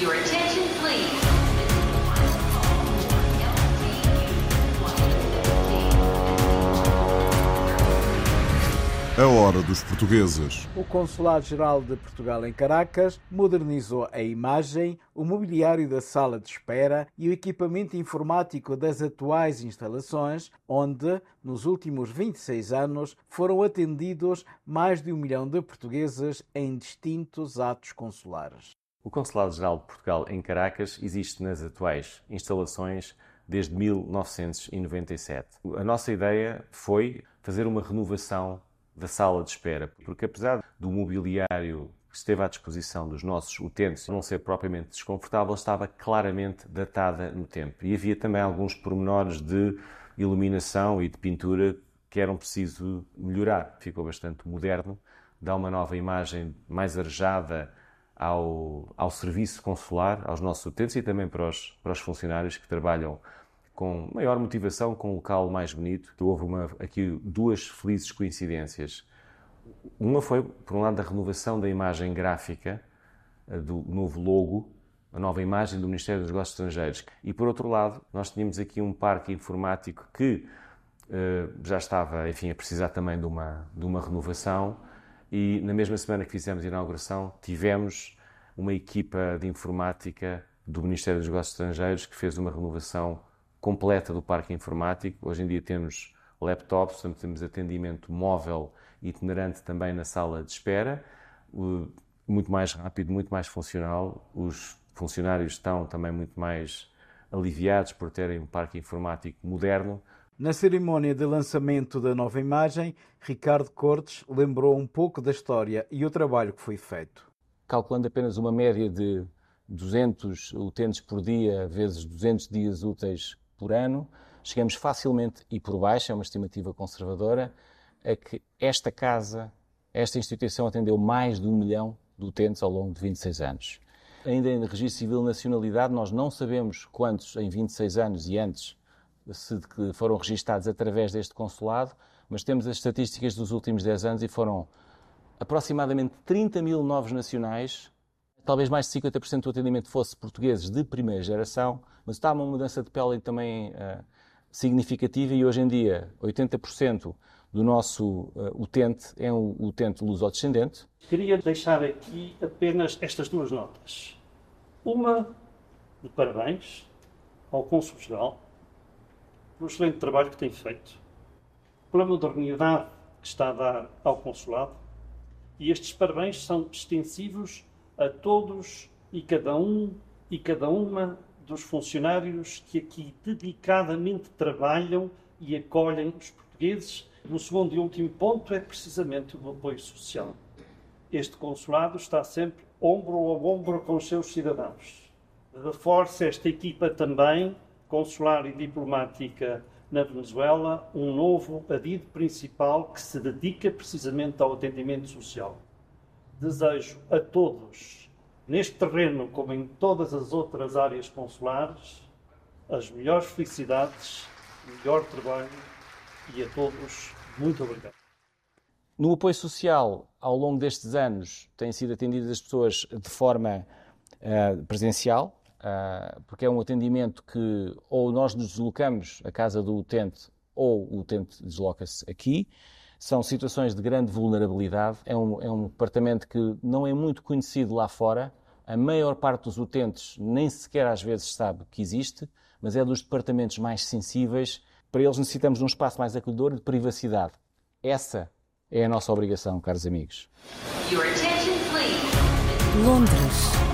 Your attention, please. A hora dos portugueses. O Consulado-Geral de Portugal em Caracas modernizou a imagem, o mobiliário da sala de espera e o equipamento informático das atuais instalações, onde, nos últimos 26 anos, foram atendidos mais de um milhão de portugueses em distintos atos consulares. O Consulado-Geral de Portugal em Caracas existe nas atuais instalações desde 1997. A nossa ideia foi fazer uma renovação da sala de espera, porque apesar do mobiliário que esteve à disposição dos nossos utentes não ser propriamente desconfortável, estava claramente datada no tempo. E havia também alguns pormenores de iluminação e de pintura que eram preciso melhorar. Ficou bastante moderno, dá uma nova imagem mais arejada ao, ao serviço consular, aos nossos utentes e também para os, para os funcionários que trabalham com maior motivação, com um local mais bonito. Houve uma, aqui duas felizes coincidências. Uma foi, por um lado, a renovação da imagem gráfica eh, do novo logo, a nova imagem do Ministério dos Negócios Estrangeiros. E, por outro lado, nós tínhamos aqui um parque informático que uh, já estava, enfim, a precisar também de uma, de uma renovação. E, na mesma semana que fizemos a inauguração, tivemos uma equipa de informática do Ministério dos Negócios Estrangeiros que fez uma renovação completa do parque informático. Hoje em dia temos laptops, temos atendimento móvel itinerante também na sala de espera, muito mais rápido, muito mais funcional. Os funcionários estão também muito mais aliviados por terem um parque informático moderno. Na cerimónia de lançamento da nova imagem, Ricardo Cortes lembrou um pouco da história e o trabalho que foi feito. Calculando apenas uma média de 200 utentes por dia vezes 200 dias úteis por ano, chegamos facilmente, e por baixo, é uma estimativa conservadora, a que esta casa, esta instituição atendeu mais de um milhão de utentes ao longo de 26 anos. Ainda em registro civil nacionalidade, nós não sabemos quantos em 26 anos e antes se foram registados através deste consulado, mas temos as estatísticas dos últimos 10 anos e foram aproximadamente 30 mil novos nacionais talvez mais de 50% do atendimento fosse portugueses de primeira geração, mas está uma mudança de pele também uh, significativa e hoje em dia 80% do nosso uh, utente é um utente luso-descendente. Queria deixar aqui apenas estas duas notas. Uma de parabéns ao Cônsul-Geral pelo excelente trabalho que tem feito, pela modernidade que está a dar ao Consulado, e estes parabéns são extensivos a todos e cada um e cada uma dos funcionários que aqui dedicadamente trabalham e acolhem os portugueses. O segundo e último ponto é precisamente o apoio social. Este consulado está sempre ombro a ombro com os seus cidadãos. Reforça esta equipa também, consular e diplomática na Venezuela, um novo adido principal que se dedica precisamente ao atendimento social desejo a todos, neste terreno como em todas as outras áreas consulares, as melhores felicidades, melhor trabalho e a todos muito obrigado. No apoio social, ao longo destes anos, têm sido atendidas as pessoas de forma uh, presencial, uh, porque é um atendimento que ou nós nos deslocamos à casa do utente ou o utente desloca-se aqui. São situações de grande vulnerabilidade. É um, é um departamento que não é muito conhecido lá fora. A maior parte dos utentes nem sequer às vezes sabe que existe, mas é dos departamentos mais sensíveis. Para eles necessitamos de um espaço mais acolhedor e de privacidade. Essa é a nossa obrigação, caros amigos. Londres.